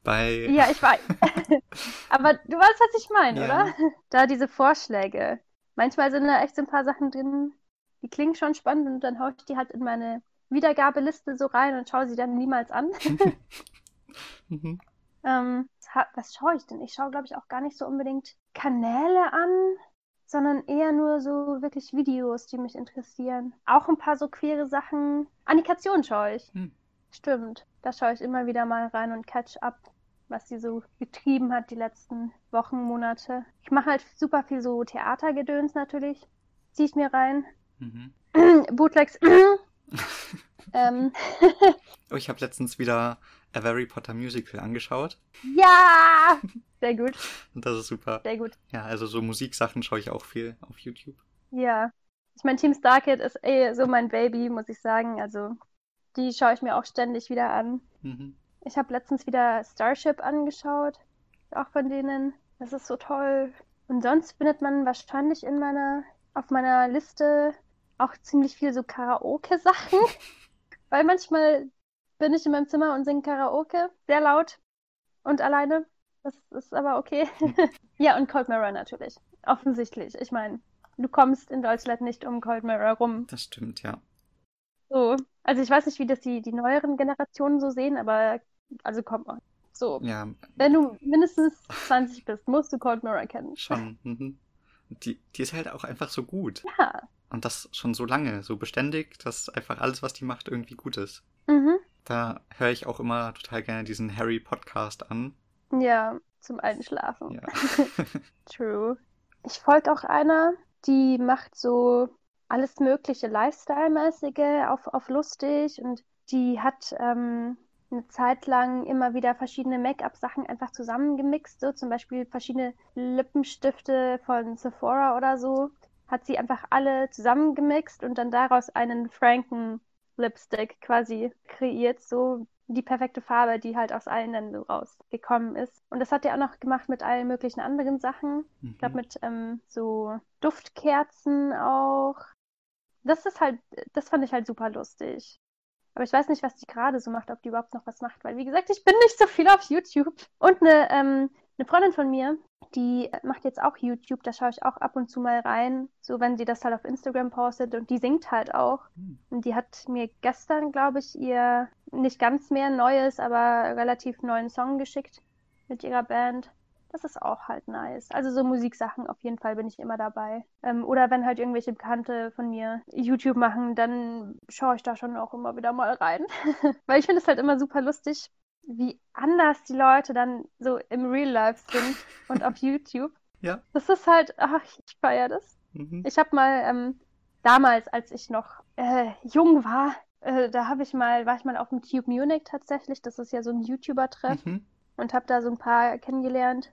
Bei.
Ja, ich weiß. Aber du weißt, was ich meine, ja. oder? Da diese Vorschläge. Manchmal sind da echt so ein paar Sachen drin, die klingen schon spannend und dann haue ich die halt in meine Wiedergabeliste so rein und schaue sie dann niemals an. mhm. ähm, was schaue ich denn? Ich schaue, glaube ich, auch gar nicht so unbedingt Kanäle an, sondern eher nur so wirklich Videos, die mich interessieren. Auch ein paar so queere Sachen. Animation schaue ich. Hm. Stimmt. Da schaue ich immer wieder mal rein und catch up, was sie so getrieben hat die letzten Wochen, Monate. Ich mache halt super viel so Theatergedöns natürlich. Ziehe ich mir rein. Mhm. Bootlegs.
ähm. oh, ich habe letztens wieder A Harry Potter Musical angeschaut.
Ja! Sehr gut.
Das ist super.
Sehr gut.
Ja, also so Musiksachen schaue ich auch viel auf YouTube.
Ja. Ich meine, Team Starkid ist eh so mein Baby, muss ich sagen. Also die schaue ich mir auch ständig wieder an. Mhm. Ich habe letztens wieder Starship angeschaut. Auch von denen. Das ist so toll. Und sonst findet man wahrscheinlich in meiner, auf meiner Liste auch ziemlich viel so Karaoke-Sachen. Weil manchmal bin ich in meinem Zimmer und singe Karaoke sehr laut und alleine. Das ist aber okay. ja, und Cold Mirror natürlich. Offensichtlich. Ich meine, du kommst in Deutschland nicht um Cold Mirror rum.
Das stimmt, ja.
So. Also ich weiß nicht, wie das die, die neueren Generationen so sehen, aber also komm mal. So.
Ja.
Wenn du mindestens 20 bist, musst du Cold Mirror kennen.
Schon. Mhm. Die, die ist halt auch einfach so gut.
Ja.
Und das schon so lange, so beständig, dass einfach alles, was die macht, irgendwie gut ist.
Mhm.
Da höre ich auch immer total gerne diesen Harry-Podcast an.
Ja, zum Einschlafen.
Ja.
True. Ich folge auch einer, die macht so alles mögliche Lifestyle-mäßige auf, auf lustig und die hat ähm, eine Zeit lang immer wieder verschiedene Make-up-Sachen einfach zusammengemixt, so zum Beispiel verschiedene Lippenstifte von Sephora oder so, hat sie einfach alle zusammengemixt und dann daraus einen Franken Lipstick quasi kreiert, so die perfekte Farbe, die halt aus allen dann so rausgekommen ist. Und das hat er auch noch gemacht mit allen möglichen anderen Sachen.
Mhm.
Ich glaube mit ähm, so Duftkerzen auch. Das ist halt, das fand ich halt super lustig. Aber ich weiß nicht, was die gerade so macht, ob die überhaupt noch was macht, weil wie gesagt, ich bin nicht so viel auf YouTube. Und eine, ähm, eine Freundin von mir, die macht jetzt auch YouTube, da schaue ich auch ab und zu mal rein, so wenn sie das halt auf Instagram postet und die singt halt auch.
Hm.
Und die hat mir gestern, glaube ich, ihr nicht ganz mehr neues, aber relativ neuen Song geschickt mit ihrer Band. Das ist auch halt nice. Also so Musiksachen auf jeden Fall bin ich immer dabei. Ähm, oder wenn halt irgendwelche Bekannte von mir YouTube machen, dann schaue ich da schon auch immer wieder mal rein. Weil ich finde es halt immer super lustig, wie anders die Leute dann so im Real Life sind und auf YouTube.
Ja.
Das ist halt, ach, ich feiere das.
Mhm.
Ich habe mal ähm, damals, als ich noch äh, jung war, äh, da habe ich mal, war ich mal auf dem Tube Munich tatsächlich. Das ist ja so ein YouTuber-Treff
Mhm.
und habe da so ein paar kennengelernt.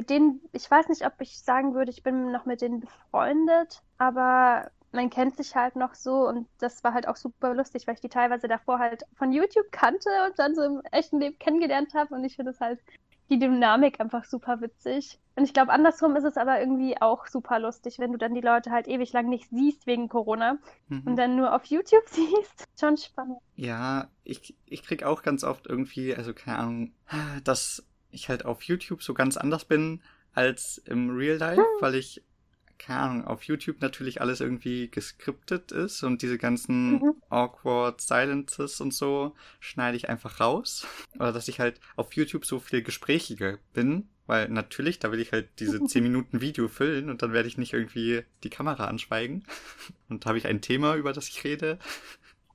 Mit denen, ich weiß nicht, ob ich sagen würde, ich bin noch mit denen befreundet, aber man kennt sich halt noch so und das war halt auch super lustig, weil ich die teilweise davor halt von YouTube kannte und dann so im echten Leben kennengelernt habe und ich finde es halt die Dynamik einfach super witzig. Und ich glaube, andersrum ist es aber irgendwie auch super lustig, wenn du dann die Leute halt ewig lang nicht siehst wegen Corona
Mhm.
und dann nur auf YouTube siehst. Schon spannend.
Ja, ich, ich krieg auch ganz oft irgendwie, also keine Ahnung, dass ich halt auf YouTube so ganz anders bin als im Real Life, weil ich, keine Ahnung, auf YouTube natürlich alles irgendwie geskriptet ist und diese ganzen
Mhm.
awkward silences und so schneide ich einfach raus. Oder dass ich halt auf YouTube so viel gesprächiger bin, weil natürlich, da will ich halt diese 10 Minuten Video füllen und dann werde ich nicht irgendwie die Kamera anschweigen. Und habe ich ein Thema, über das ich rede.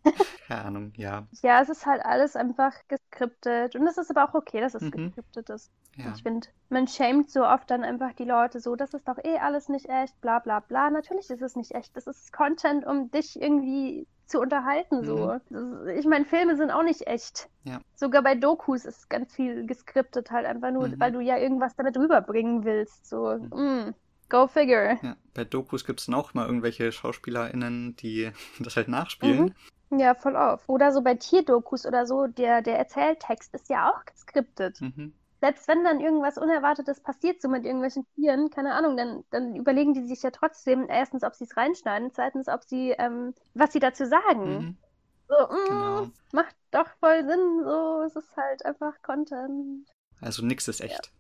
Keine Ahnung, ja.
Ja, es ist halt alles einfach geskriptet. Und es ist aber auch okay, dass es
Mhm.
geskriptet ist.
Ja.
Ich finde, man schämt so oft dann einfach die Leute so, das ist doch eh alles nicht echt, bla bla bla. Natürlich ist es nicht echt. Das ist Content, um dich irgendwie zu unterhalten. So. Das, ich meine, Filme sind auch nicht echt.
Mhm. Ja.
Sogar bei Dokus ist ganz viel geskriptet halt einfach nur,
Mhm.
weil du ja irgendwas damit rüberbringen willst. So,
Mhm.
mm, go figure.
Ja, bei Dokus gibt es dann auch immer irgendwelche SchauspielerInnen, die das halt nachspielen.
Ja, voll auf. Oder so bei Tierdokus oder so, der, der Erzähltext ist ja auch geskriptet.
Mhm.
Selbst wenn dann irgendwas Unerwartetes passiert, so mit irgendwelchen Tieren, keine Ahnung, dann, dann überlegen die sich ja trotzdem erstens, ob sie es reinschneiden, zweitens, ob sie, ähm, was sie dazu sagen.
Mhm.
So, mm,
Genau.
macht doch voll Sinn, so, es ist halt einfach Content.
Also nix ist echt.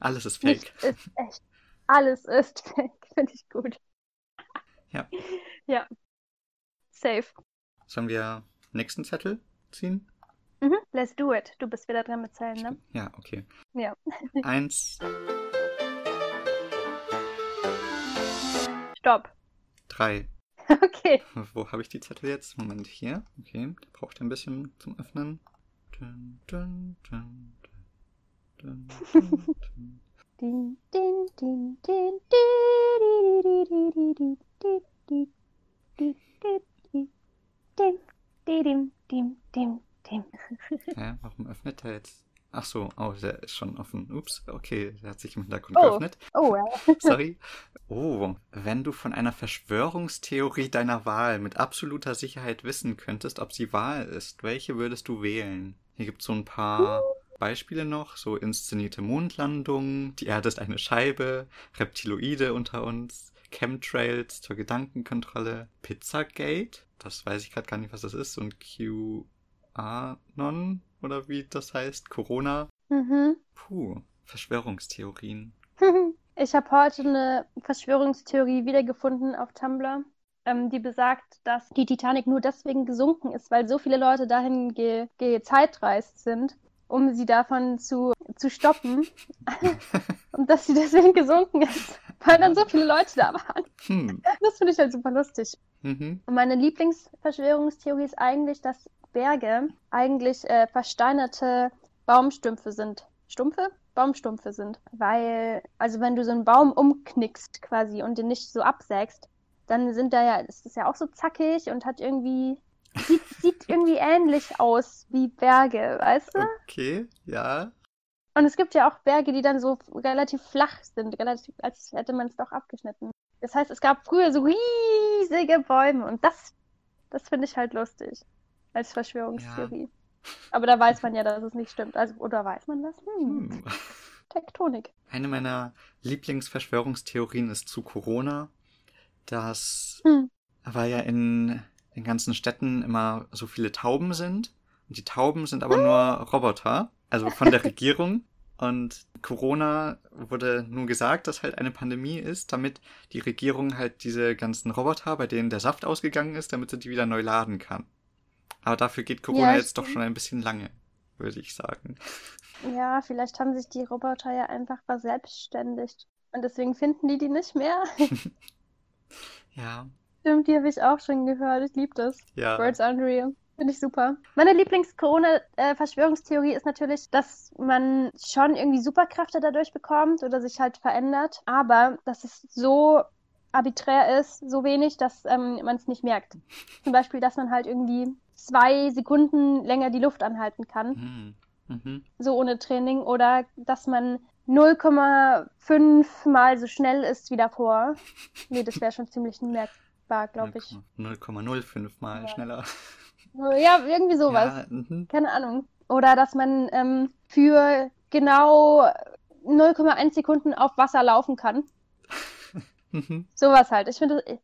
Alles ist fake.
Nichts ist echt. Alles ist fake, finde ich gut.
Ja.
Ja. Safe.
Sollen wir nächsten Zettel ziehen?
Mhm. Let's do it. Du bist wieder dran mit Zählen, ne?
Ja, okay.
Ja.
Eins,
Stopp.
drei.
Okay.
Wo habe ich die Zettel jetzt? Moment, hier. Okay, der braucht ein bisschen zum Öffnen. Dun, dun, dun, dun, dun, dun.
Din, din, din, din, di, di, di, di, di, di, di, di, di, di, dim, di, dim, dim, dim, dim.
Hä, warum öffnet er jetzt? Ach so, oh, der ist schon offen. Ups, okay, der hat sich im Hintergrund
Oh.
geöffnet.
Oh, ja.
Sorry. Oh, wenn du von einer Verschwörungstheorie deiner Wahl mit absoluter Sicherheit wissen könntest, ob sie wahr ist, welche würdest du wählen? Hier gibt es so ein paar Beispiele noch, so inszenierte Mondlandungen, die Erde ist eine Scheibe, Reptiloide unter uns, Chemtrails zur Gedankenkontrolle, Pizzagate, das weiß ich gerade gar nicht, was das ist, und QAnon oder wie das heißt, Corona,
Mhm.
Puh, Verschwörungstheorien.
Ich habe heute eine Verschwörungstheorie wiedergefunden auf Tumblr, ähm, die besagt, dass die Titanic nur deswegen gesunken ist, weil so viele Leute dahin ge gezeitreist sind, um sie davon zu, zu stoppen. Und dass sie deswegen gesunken ist, weil dann so viele Leute da waren.
Hm.
Das finde ich halt super lustig.
Mhm.
Und meine Lieblingsverschwörungstheorie ist eigentlich, dass Berge eigentlich äh, versteinerte Baumstümpfe sind. Stumpfe? Baumstumpfe sind. Weil, also wenn du so einen Baum umknickst quasi und den nicht so absägst, dann sind da ja, ist das ja auch so zackig und hat irgendwie, sieht, sieht irgendwie ähnlich aus wie Berge, weißt du?
Okay, ja.
Und es gibt ja auch Berge, die dann so relativ flach sind, relativ, als hätte man es doch abgeschnitten. Das heißt, es gab früher so riesige Bäume und das, das finde ich halt lustig als Verschwörungstheorie. Aber da weiß man ja, dass es nicht stimmt. Also, oder weiß man das? Hm.
Hm.
Tektonik.
Eine meiner Lieblingsverschwörungstheorien ist zu Corona. Das
Hm.
weil ja in den ganzen Städten immer so viele Tauben sind. Und die Tauben sind aber nur Roboter, also von der Regierung. Und Corona wurde nur gesagt, dass halt eine Pandemie ist, damit die Regierung halt diese ganzen Roboter, bei denen der Saft ausgegangen ist, damit sie die wieder neu laden kann. Aber dafür geht Corona
Ja,
jetzt doch schon ein bisschen lange, würde ich sagen.
Ja, vielleicht haben sich die Roboter ja einfach verselbstständigt. Und deswegen finden die die nicht mehr.
Ja,
Stimmt, die habe ich auch schon gehört. Ich liebe das.
ja.
Words Unreal. Finde ich super. Meine Lieblings-Corona-Verschwörungstheorie ist natürlich, dass man schon irgendwie Superkräfte dadurch bekommt oder sich halt verändert, aber dass es so arbiträr ist, so wenig, dass ähm, man es nicht merkt. Zum Beispiel, dass man halt irgendwie zwei Sekunden länger die Luft anhalten kann,
Hm. Mhm.
so ohne Training, oder dass man 0,5 mal so schnell ist wie davor. Nee, das wäre schon ziemlich merkbar, glaube ich.
0,05 mal
Ja.
schneller.
Ja, irgendwie sowas.
Ja, mhm.
Keine Ahnung. Oder dass man ähm, für genau 0,1 Sekunden auf Wasser laufen kann.
Mhm.
Sowas halt. Ich finde, das-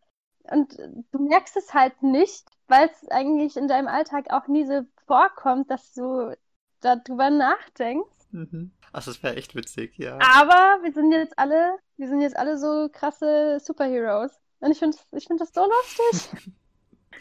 und du merkst es halt nicht, weil es eigentlich in deinem Alltag auch nie so vorkommt, dass du darüber nachdenkst.
Mhm. Ach, das wäre echt witzig, ja.
Aber wir sind jetzt alle, wir sind jetzt alle so krasse Superheroes. Und ich finde ich find das so lustig.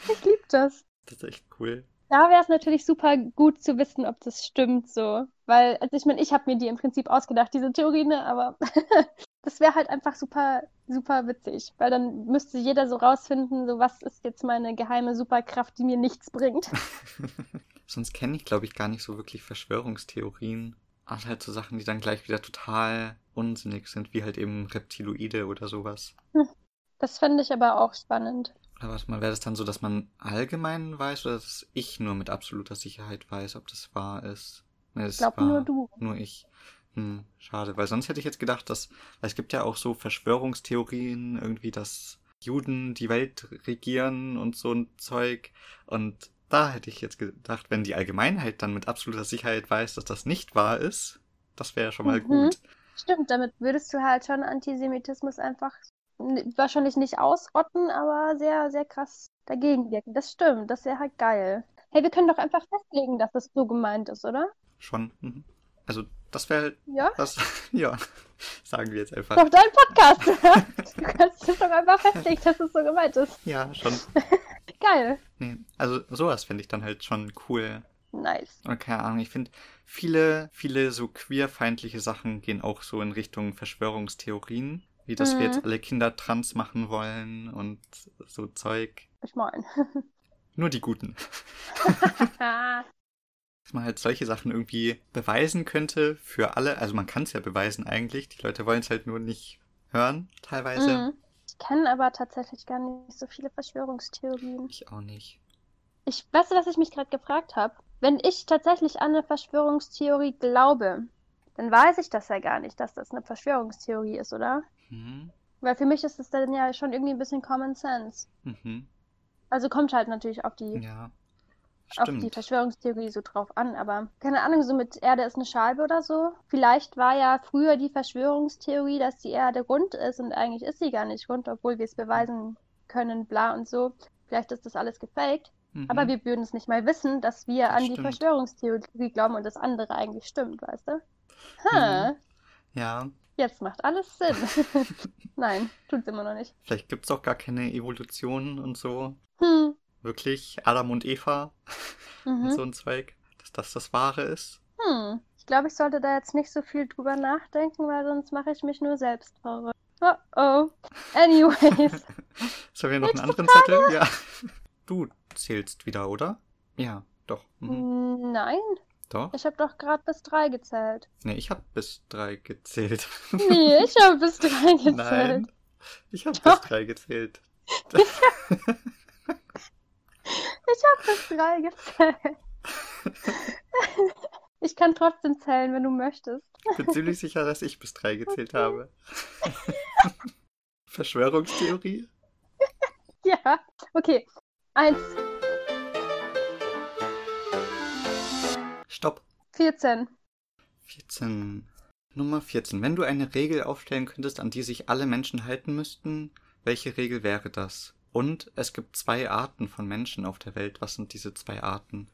Ich liebe das.
Das ist echt cool.
Da wäre es natürlich super gut zu wissen, ob das stimmt so. Weil, also ich meine, ich habe mir die im Prinzip ausgedacht, diese Theorie, ne? Aber das wäre halt einfach super, super witzig. Weil dann müsste jeder so rausfinden, so was ist jetzt meine geheime Superkraft, die mir nichts bringt.
Sonst kenne ich, glaube ich, gar nicht so wirklich Verschwörungstheorien. Aber halt so Sachen, die dann gleich wieder total unsinnig sind, wie halt eben Reptiloide oder sowas.
Das fände ich aber auch spannend.
Was mal, wäre das dann so, dass man allgemein weiß oder dass ich nur mit absoluter Sicherheit weiß, ob das wahr ist? Ne, das
Ich glaube nur du.
Nur ich. Hm, schade, weil sonst hätte ich jetzt gedacht, dass, es gibt ja auch so Verschwörungstheorien, irgendwie, dass Juden die Welt regieren und so ein Zeug. Und da hätte ich jetzt gedacht, wenn die Allgemeinheit dann mit absoluter Sicherheit weiß, dass das nicht wahr ist, das wäre schon mal
Mhm.
gut.
Stimmt, damit würdest du halt schon Antisemitismus einfach wahrscheinlich nicht ausrotten, aber sehr, sehr krass dagegen wirken. Das stimmt, das wäre halt geil. Hey, wir können doch einfach festlegen, dass das so gemeint ist, oder?
Schon. Mhm. Also, das wäre halt
Ja?
das, ja, sagen wir jetzt einfach.
Doch dein Podcast. du kannst es doch einfach festlegen, dass es so gemeint ist.
Ja, schon.
Geil.
Nee, also sowas finde ich dann halt schon cool.
Nice.
Oder keine Ahnung, ich finde, viele, viele so queerfeindliche Sachen gehen auch so in Richtung Verschwörungstheorien. Wie dass wir
Mhm.
jetzt alle Kinder trans machen wollen und so Zeug.
Ich mein.
Nur die Guten. Dass man halt solche Sachen irgendwie beweisen könnte für alle. Also man kann es ja beweisen eigentlich. Die Leute wollen es halt nur nicht hören, teilweise.
Mhm. Ich kenne aber tatsächlich gar nicht so viele Verschwörungstheorien.
Ich auch nicht.
Ich weißt du, was ich mich gerade gefragt habe? Wenn ich tatsächlich an eine Verschwörungstheorie glaube, dann weiß ich das ja gar nicht, dass das eine Verschwörungstheorie ist, oder?
Hm?
Weil für mich ist es dann ja schon irgendwie ein bisschen Common Sense.
Mhm.
Also kommt halt natürlich auf die,
Ja.
auf die. Verschwörungstheorie so drauf an, aber keine Ahnung, so mit Erde ist eine Scheibe oder so. Vielleicht war ja früher die Verschwörungstheorie, dass die Erde rund ist und eigentlich ist sie gar nicht rund, obwohl wir es beweisen können, bla und so. Vielleicht ist das alles gefaked.
Mhm.
Aber wir würden es nicht mal wissen, dass wir
Das
an die
stimmt.
Verschwörungstheorie glauben und das andere eigentlich stimmt, weißt du? Ha,
Ja,
jetzt macht alles Sinn. Nein, tut's immer noch nicht.
vielleicht gibt es auch gar keine Evolution und so.
Hm.
Wirklich Adam und Eva und
Mhm.
so ein Zweig, dass das das Wahre ist.
Hm. Ich glaube, ich sollte da jetzt nicht so viel drüber nachdenken, weil sonst mache ich mich nur selbst verrückt. Oh oh. Anyways.
Sollen wir noch einen
Nächste
anderen Zettel? Ja. Du zählst wieder, oder? Ja, doch. Mhm.
Nein,
Doch.
ich habe doch gerade bis drei gezählt.
Nee, ich habe bis drei gezählt.
Nee, ich habe bis drei gezählt.
Nein, ich habe bis drei gezählt.
Ich habe bis drei gezählt. Ich kann trotzdem zählen, wenn du möchtest.
Ich bin ziemlich sicher, dass ich bis drei gezählt habe. Verschwörungstheorie?
Ja. Okay. Eins, 14.
14. Nummer 14. Wenn du eine Regel aufstellen könntest, an die sich alle Menschen halten müssten, welche Regel wäre das? Und es gibt zwei Arten von Menschen auf der Welt. Was sind diese zwei Arten?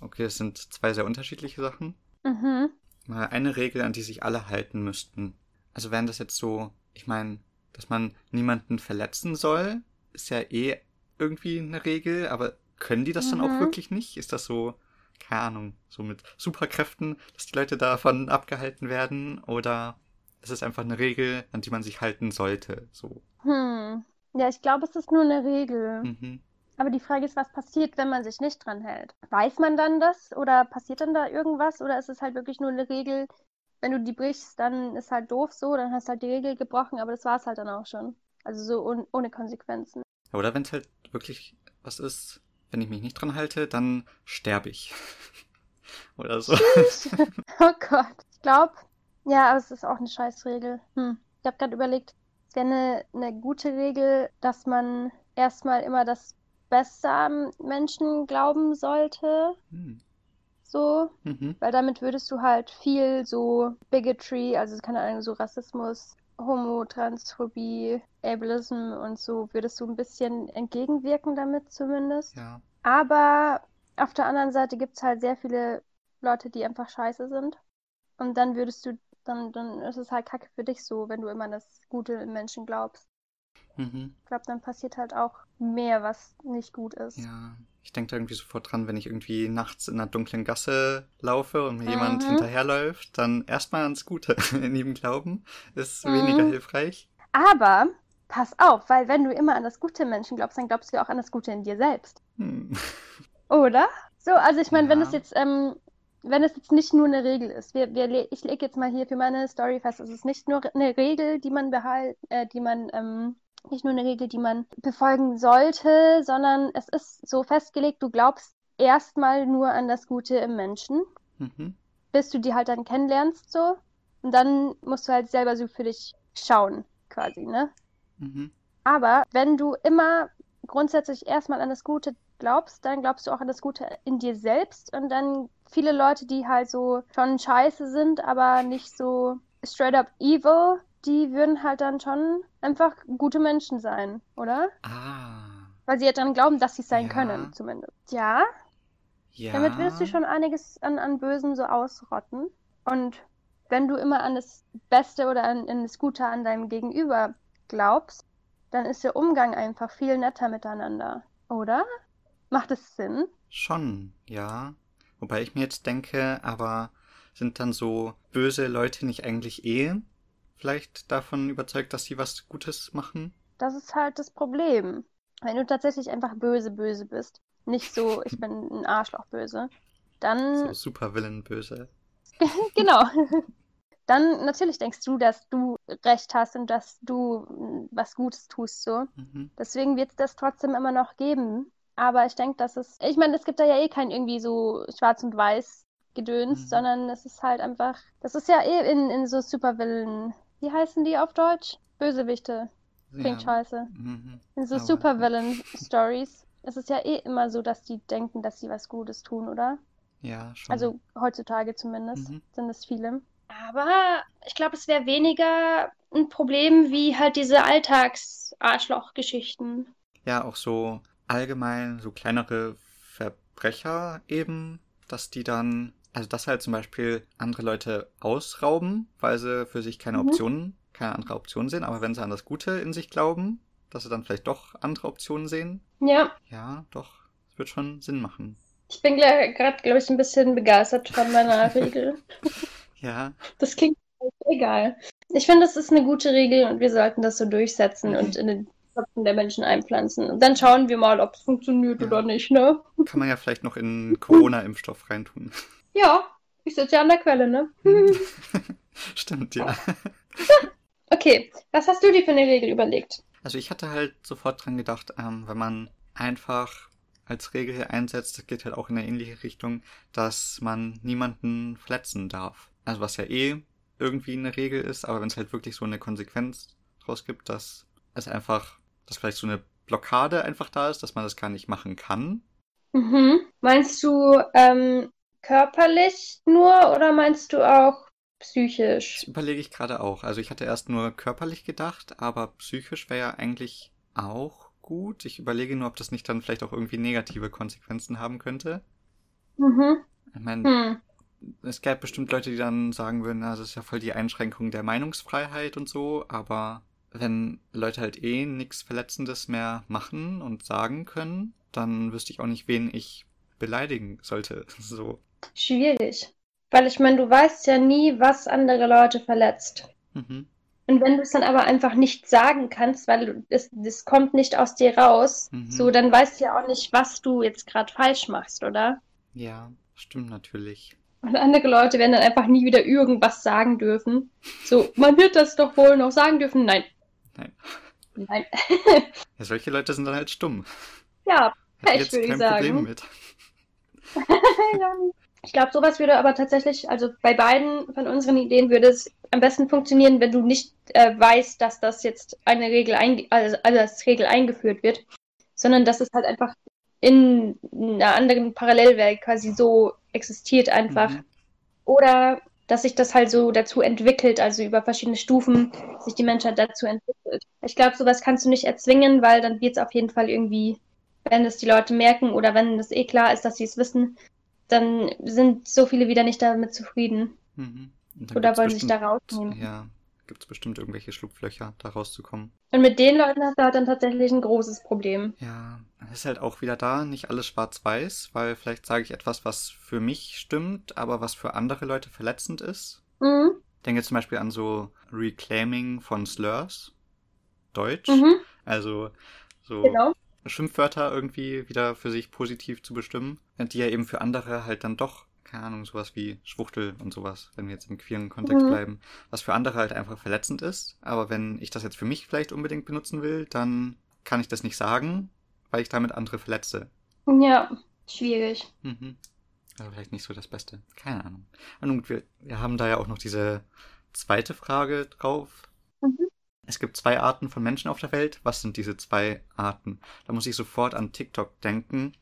Okay, es sind zwei sehr unterschiedliche Sachen.
Mhm.
Mal eine Regel, an die sich alle halten müssten. Also wären das jetzt so, ich meine, dass man niemanden verletzen soll, ist ja eh irgendwie eine Regel, aber können die das dann auch
Mhm.
wirklich nicht? Ist das so, keine Ahnung, so mit Superkräften, dass die Leute davon abgehalten werden? Oder ist es einfach eine Regel, an die man sich halten sollte? So.
Hm. Ja, ich glaube, es ist nur eine Regel.
Mhm.
Aber die Frage ist, was passiert, wenn man sich nicht dran hält? Weiß man dann das oder passiert dann da irgendwas? Oder ist es halt wirklich nur eine Regel, wenn du die brichst, dann ist halt doof so, dann hast du halt die Regel gebrochen, aber das war es halt dann auch schon. Also so ohne Konsequenzen.
Oder wenn es halt wirklich was ist, wenn ich mich nicht dran halte, dann sterbe ich. Oder so.
Oh Gott. Ich glaube, ja, aber es ist auch eine Scheißregel. Hm. Ich habe gerade überlegt, es wäre eine, eine gute Regel, dass man erstmal immer das Beste am Menschen glauben sollte.
Hm.
So.
Mhm.
Weil damit würdest du halt viel so Bigotry, also keine Ahnung, so Rassismus, Homo, Transphobie, Ableism und so, würdest du ein bisschen entgegenwirken damit zumindest.
Ja.
Aber auf der anderen Seite gibt es halt sehr viele Leute, die einfach scheiße sind. Und dann würdest du, dann, dann ist es halt kacke für dich so, wenn du immer an das Gute im Menschen glaubst.
Mhm.
Ich glaube, dann passiert halt auch mehr, was nicht gut ist.
Ja, ich denke da irgendwie sofort dran, wenn ich irgendwie nachts in einer dunklen Gasse laufe und mir jemand
Mhm.
hinterherläuft, dann erstmal ans Gute in ihm glauben, ist
Mhm.
weniger hilfreich.
Aber pass auf, weil wenn du immer an das Gute im Menschen glaubst, dann glaubst du ja auch an das Gute in dir selbst.
Hm.
Oder? So, also ich meine, wenn
Ja.
es jetzt, ähm, wenn es jetzt nicht nur eine Regel ist, wir, wir, ich lege jetzt mal hier für meine Story fest, es ist nicht nur eine Regel, die man behalt, äh, die man, ähm, nicht nur eine Regel, die man befolgen sollte, sondern es ist so festgelegt, du glaubst erstmal nur an das Gute im Menschen,
Mhm.
bis du die halt dann kennenlernst, so. Und dann musst du halt selber so für dich schauen, quasi, ne?
Mhm.
Aber wenn du immer grundsätzlich erstmal an das Gute glaubst, dann glaubst du auch an das Gute in dir selbst und dann viele Leute, die halt so schon scheiße sind, aber nicht so straight up evil, die würden halt dann schon einfach gute Menschen sein, oder?
Ah,
Weil sie ja dran glauben, dass sie es sein
Ja.
können, zumindest. Ja,
ja.
damit willst du schon einiges an, an Bösen so ausrotten. Und wenn du immer an das Beste oder an, an das Gute an deinem Gegenüber glaubst, dann ist der Umgang einfach viel netter miteinander, oder? Macht es Sinn?
Schon, ja. Wobei ich mir jetzt denke, aber sind dann so böse Leute nicht eigentlich eh vielleicht davon überzeugt, dass sie was Gutes machen?
Das ist halt das Problem. Wenn du tatsächlich einfach böse, böse bist, nicht so, ich bin ein Arschloch böse, dann
So Supervillain böse.
Genau. Dann natürlich denkst du, dass du recht hast und dass du was Gutes tust, so.
Mhm.
Deswegen wird es das trotzdem immer noch geben. Aber ich denke, dass es, ich meine, es gibt da ja eh kein irgendwie so schwarz und weiß Gedöns,
Mhm.
sondern es ist halt einfach, das ist ja eh in, in so Supervillain, wie heißen die auf Deutsch? Bösewichte. Klingt
Ja.
scheiße.
Mhm.
In so Supervillain-Stories ist es ja eh immer so, dass die denken, dass sie was Gutes tun, oder?
Ja, schon.
Also heutzutage zumindest
Mhm.
sind es viele. Aber ich glaube, es wäre weniger ein Problem wie halt diese Alltags-Arschloch-Geschichten.
Ja, auch so allgemein, so kleinere Verbrecher eben, dass die dann, also dass halt zum Beispiel andere Leute ausrauben, weil sie für sich keine
Mhm.
Optionen, keine andere Option sehen, aber wenn sie an das Gute in sich glauben, dass sie dann vielleicht doch andere Optionen sehen.
Ja,
Ja, doch, es wird schon Sinn machen.
ich bin gerade, glaube ich, ein bisschen begeistert von meiner Regel.
Ja,
Das klingt egal. Ich finde, das ist eine gute Regel und wir sollten das so durchsetzen
Mhm.
und in den Köpfen der Menschen einpflanzen. Und dann schauen wir mal, ob es funktioniert
Ja.
oder nicht, ne?
kann man ja vielleicht noch in Corona-Impfstoff reintun.
Ja, ich sitze ja an der Quelle, ne?
Stimmt, ja.
Okay, was hast du dir für eine Regel überlegt?
Also ich hatte halt sofort dran gedacht, ähm, wenn man einfach als Regel hier einsetzt, das geht halt auch in eine ähnliche Richtung, dass man niemanden verletzen darf. Also was ja eh irgendwie eine Regel ist, aber wenn es halt wirklich so eine Konsequenz draus gibt, dass es einfach, dass vielleicht so eine Blockade einfach da ist, dass man das gar nicht machen kann.
Mhm. Meinst du ähm, körperlich nur oder meinst du auch psychisch?
Das überlege ich gerade auch. Also ich hatte erst nur körperlich gedacht, aber psychisch wäre ja eigentlich auch gut. Ich überlege nur, ob das nicht dann vielleicht auch irgendwie negative Konsequenzen haben könnte.
Mhm.
Ich meine,
Hm.
es gäbe bestimmt Leute, die dann sagen würden, na, das ist ja voll die Einschränkung der Meinungsfreiheit und so, aber wenn Leute halt eh nichts Verletzendes mehr machen und sagen können, dann wüsste ich auch nicht, wen ich beleidigen sollte. So.
Schwierig. Weil ich meine, du weißt ja nie, was andere Leute verletzt.
Mhm.
Und wenn du es dann aber einfach nicht sagen kannst, weil es, das kommt nicht aus dir raus,
Mhm.
so, dann weißt du ja auch nicht, was du jetzt gerade falsch machst, oder?
Ja, stimmt natürlich.
Und andere Leute werden dann einfach nie wieder irgendwas sagen dürfen. So, man wird das doch wohl noch sagen dürfen. Nein.
Nein.
Nein.
Ja, solche Leute sind dann halt stumm.
ja, Pech, würde ich
kein
sagen.
Problem mit.
Ich glaube, sowas würde aber tatsächlich, also bei beiden von unseren Ideen würde es am besten funktionieren, wenn du nicht äh, weißt, dass das jetzt eine Regel, also, also als Regel eingeführt wird, sondern dass es halt einfach in einer anderen Parallelwelt quasi so existiert einfach.
Mhm.
Oder dass sich das halt so dazu entwickelt, also über verschiedene Stufen sich die Menschheit dazu entwickelt. Ich glaube, sowas kannst du nicht erzwingen, weil dann wird es auf jeden Fall irgendwie, wenn es die Leute merken oder wenn es eh klar ist, dass sie es wissen, dann sind so viele wieder nicht damit zufrieden.
Mhm.
Oder wollen sich da
bestimmt-
rausnehmen.
Ja, gibt es bestimmt irgendwelche Schlupflöcher, da rauszukommen.
Und mit den Leuten hast du halt dann tatsächlich ein großes Problem.
Ja, ist halt auch wieder da, nicht alles schwarz-weiß, weil vielleicht sage ich etwas, was für mich stimmt, aber was für andere Leute verletzend ist.
Mhm.
Denke zum Beispiel an so Reclaiming von Slurs, Deutsch,
Mhm.
also so
Genau.
Schimpfwörter irgendwie wieder für sich positiv zu bestimmen, die ja eben für andere halt dann doch, keine Ahnung, sowas wie Schwuchtel und sowas, wenn wir jetzt im queeren Kontext
Mhm.
bleiben, was für andere halt einfach verletzend ist. Aber wenn ich das jetzt für mich vielleicht unbedingt benutzen will, dann kann ich das nicht sagen, weil ich damit andere verletze.
Ja, schwierig.
Mhm. Also vielleicht nicht so das Beste. Keine Ahnung. Und wir, wir haben da ja auch noch diese zweite Frage drauf. Es gibt zwei Arten von Menschen auf der Welt. Was sind diese zwei Arten? Da muss ich sofort an TikTok denken.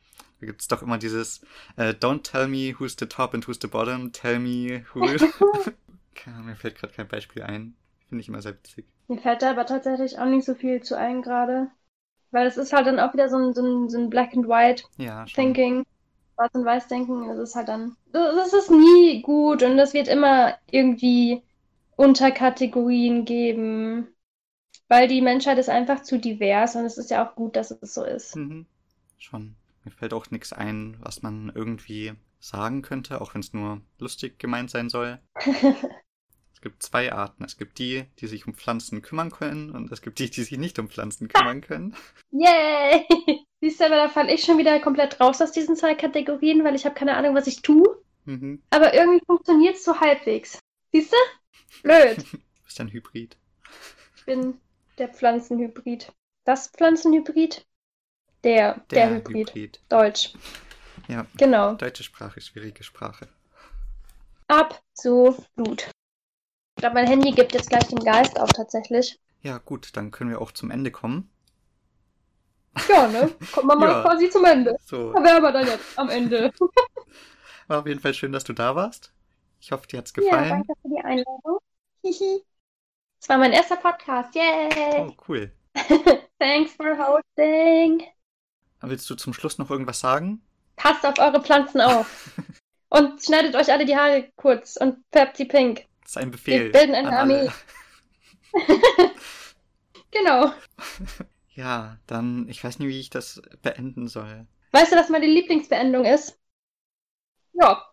Da gibt es doch immer dieses äh, Don't tell me who's the top and who's the bottom, tell me who mir fällt gerade kein Beispiel ein. Finde ich immer sehr witzig.
Mir fällt da aber tatsächlich auch nicht so viel zu ein gerade. Weil es ist halt dann auch wieder so ein, so ein, so ein Black and White
Ja.
Thinking, Schwarz und Weiß denken, das ist halt dann, das ist nie gut und es wird immer irgendwie Unterkategorien geben, weil die Menschheit ist einfach zu divers und es ist ja auch gut, dass es so ist.
Mhm. Schon. Mir fällt auch nichts ein, was man irgendwie sagen könnte, auch wenn es nur lustig gemeint sein soll. Es gibt zwei Arten. Es gibt die, die sich um Pflanzen kümmern können und es gibt die, die sich nicht um Pflanzen kümmern können.
Yay! Siehst du, aber da falle ich schon wieder komplett raus aus diesen zwei Kategorien, weil ich habe keine Ahnung, was ich tue.
Mhm.
Aber irgendwie funktioniert es so halbwegs. Siehst du? Blöd.
Du bist ein Hybrid.
Ich bin der Pflanzenhybrid. Das Pflanzenhybrid? Der, der, Hybrid. Deutsch.
Ja,
Genau.
deutsche Sprache, schwierige Sprache.
Absolut. Ich glaube, mein Handy gibt jetzt gleich den Geist auf tatsächlich.
Ja, gut, dann können wir auch zum Ende kommen.
Ja, ne? Kommen wir mal
Ja.
quasi zum Ende.
So,
Da wären wir dann jetzt am Ende.
war auf jeden Fall schön, dass du da warst. Ich hoffe, dir hat's
Ja,
gefallen.
danke für die Einladung. Hihi. Das war mein erster Podcast. Yay!
Oh, cool.
Thanks for hosting.
Willst du zum Schluss noch irgendwas sagen?
Passt auf eure Pflanzen auf. Und schneidet euch alle die Haare kurz und färbt sie pink.
Das ist ein Befehl.
Wir bilden eine Armee. genau.
Ja, dann, ich weiß nicht, wie ich das beenden soll.
Weißt du, was meine Lieblingsbeendung ist? Ja.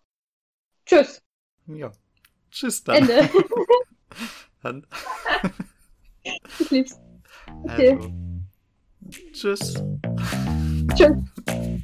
Tschüss.
Ja. Tschüss dann.
Ende.
Dann
ich lieb's. Okay.
also. Tschüss.
Tschüss.